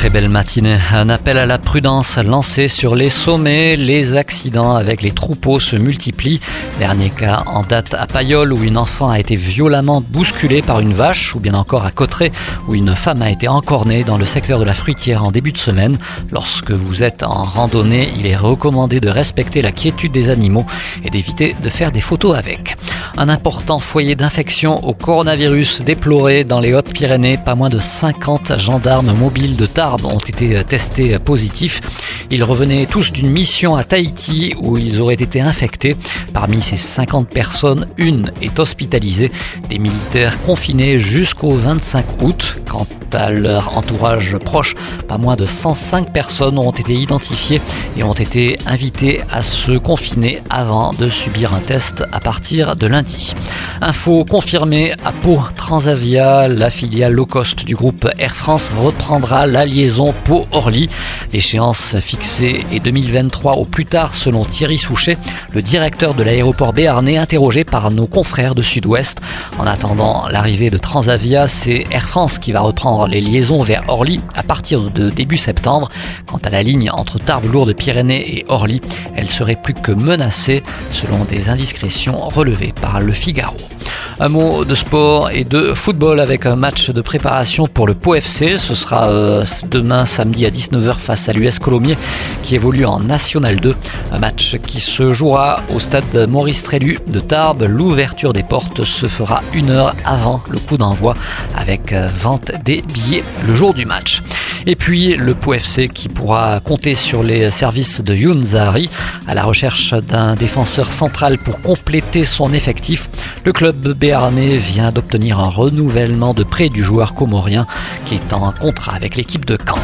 très belle matinée. Un appel à la prudence lancé sur les sommets. Les accidents avec les troupeaux se multiplient. Dernier cas en date à Payol où une enfant a été violemment bousculée par une vache ou bien encore à Cotteret où une femme a été encornée dans le secteur de la fruitière en début de semaine. Lorsque vous êtes en randonnée, il est recommandé de respecter la quiétude des animaux et d'éviter de faire des photos avec. Un important foyer d'infection au coronavirus déploré dans les Hautes-Pyrénées. Pas moins de 50 gendarmes mobiles de Tarbes ont été testés positifs. Ils revenaient tous d'une mission à Tahiti où ils auraient été infectés. Parmi ces 50 personnes, une est hospitalisée. Des militaires confinés jusqu'au 25 août. Quant à leur entourage proche, pas moins de 105 personnes ont été identifiées et ont été invitées à se confiner avant de subir un test à partir de lundi. Info confirmée à Pau, Transavia, la filiale low cost du groupe Air France reprendra la liaison Pau-Orly. L'échéance fixée est 2023 au plus tard selon Thierry Souchet, le directeur de l'aéroport béarnais interrogé par nos confrères de Sud-Ouest. En attendant l'arrivée de Transavia, c'est Air France qui va reprendre les liaisons vers Orly à partir de début septembre. Quant à la ligne entre Tarbes-Lourdes-Pyrénées et Orly, elle serait plus que menacée selon des indiscrétions relevées par le Figaro. Un mot de sport et de football avec un match de préparation pour le Pau FC. Ce sera euh, demain samedi à 19h face à l'US Colomiers qui évolue en National 2. Un match qui se jouera au stade Maurice Trélu de Tarbes. L'ouverture des portes se fera une heure avant le coup d'envoi avec euh, vente des billets le jour du match. Et puis le Pau FC qui pourra compter sur les services de Youn Zahari à la recherche d'un défenseur central pour compléter son effectif. Le club béarnais vient d'obtenir un renouvellement de prêt du joueur comorien qui est en contrat avec l'équipe de Caen.